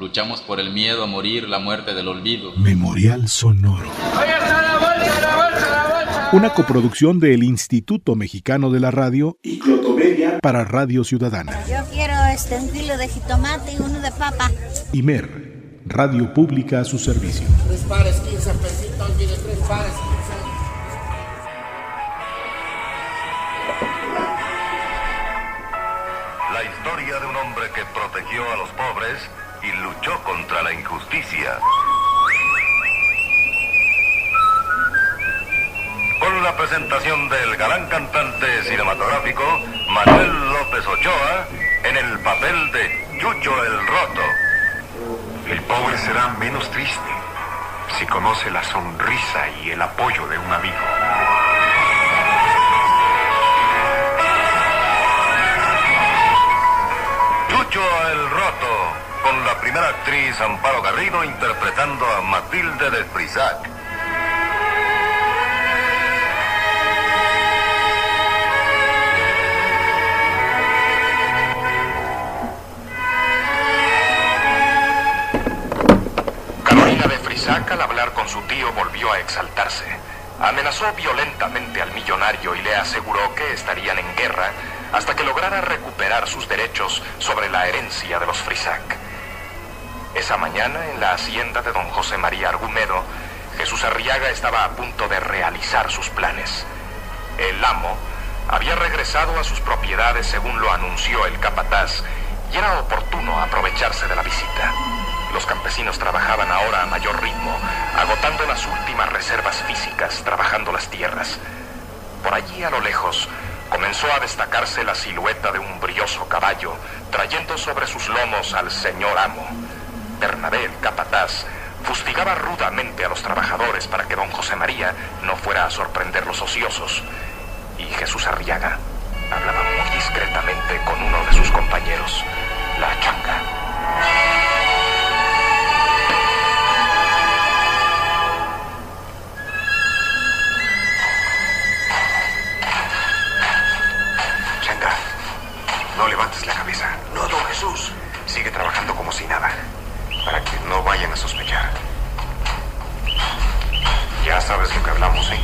Luchamos por el miedo a morir, la muerte del olvido. Memorial Sonoro. Una coproducción del Instituto Mexicano de la Radio y Clotomedia para Radio Ciudadana. Yo quiero este, un kilo de jitomate y uno de papa. Imer, Radio Pública a su servicio. Tres pares, 15 pesitos, mire, tres pares, 15. La historia de un hombre que protegió a los pobres y luchó contra la injusticia. Con la presentación del galán cantante cinematográfico Manuel López Ochoa en el papel de Chucho el Roto. El pobre será menos triste si conoce la sonrisa y el apoyo de un amigo. La actriz Amparo Garrido interpretando a Matilde de Frisac. Carolina de Frisac al hablar con su tío volvió a exaltarse. Amenazó violentamente al millonario y le aseguró que estarían en guerra hasta que lograra recuperar sus derechos sobre la herencia de los Frisac. Esa mañana, en la hacienda de don José María Argumedo, Jesús Arriaga estaba a punto de realizar sus planes. El amo había regresado a sus propiedades según lo anunció el capataz y era oportuno aprovecharse de la visita. Los campesinos trabajaban ahora a mayor ritmo, agotando las últimas reservas físicas, trabajando las tierras. Por allí a lo lejos comenzó a destacarse la silueta de un brioso caballo, trayendo sobre sus lomos al señor amo. Bernabé, capataz, fustigaba rudamente a los trabajadores para que don José María no fuera a sorprender los ociosos. Y Jesús Arriaga hablaba muy discretamente con uno de sus compañeros, la changa. Changa, no levantes la cabeza. No, don Jesús. Sigue trabajando como si nada, para que no vayan a sospechar. Ya sabes lo que hablamos, ¿eh?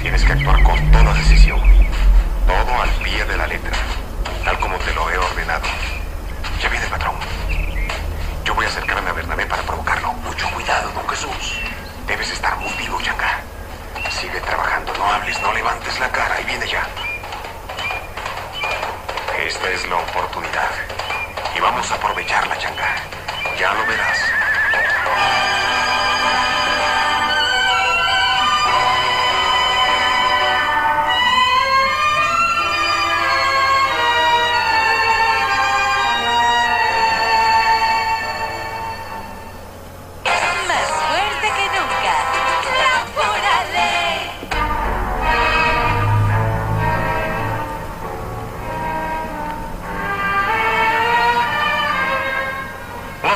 Tienes que actuar con toda decisión. Todo al pie de la letra, tal como te lo he ordenado. Ya viene el patrón. Yo voy a acercarme a Bernabé para provocarlo. Mucho cuidado, don Jesús. Debes estar muy vivo, Changa. Sigue trabajando, no hables, no levantes la cara. Ahí viene ya. Esta es la oportunidad. Y vamos a aprovecharla, Changa.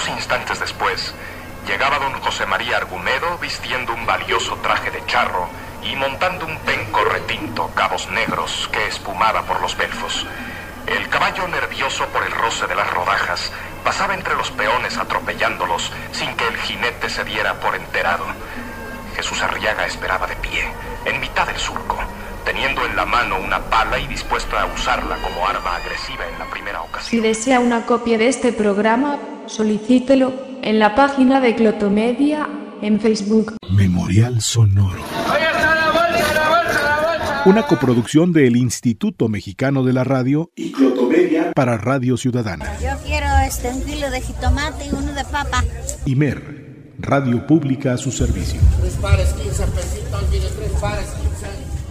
Instantes después, llegaba don José María Argumedo vistiendo un valioso traje de charro y montando un penco retinto, cabos negros, que espumaba por los belfos. El caballo, nervioso por el roce de las rodajas, pasaba entre los peones atropellándolos sin que el jinete se diera por enterado. Jesús Arriaga esperaba de pie, en mitad del surco, teniendo en la mano una pala y dispuesto a usarla como arma agresiva en la primera Si ocasión. desea una copia de este programa, solicítelo en la página de Clotomedia en Facebook. Memorial Sonoro. Una coproducción del Instituto Mexicano de la Radio y Clotomedia para Radio Ciudadana. Yo quiero este, un kilo de jitomate y uno de papa. Imer, Radio Pública a su servicio. Tres pares, 15 pesitos, mire, tres pares, 15.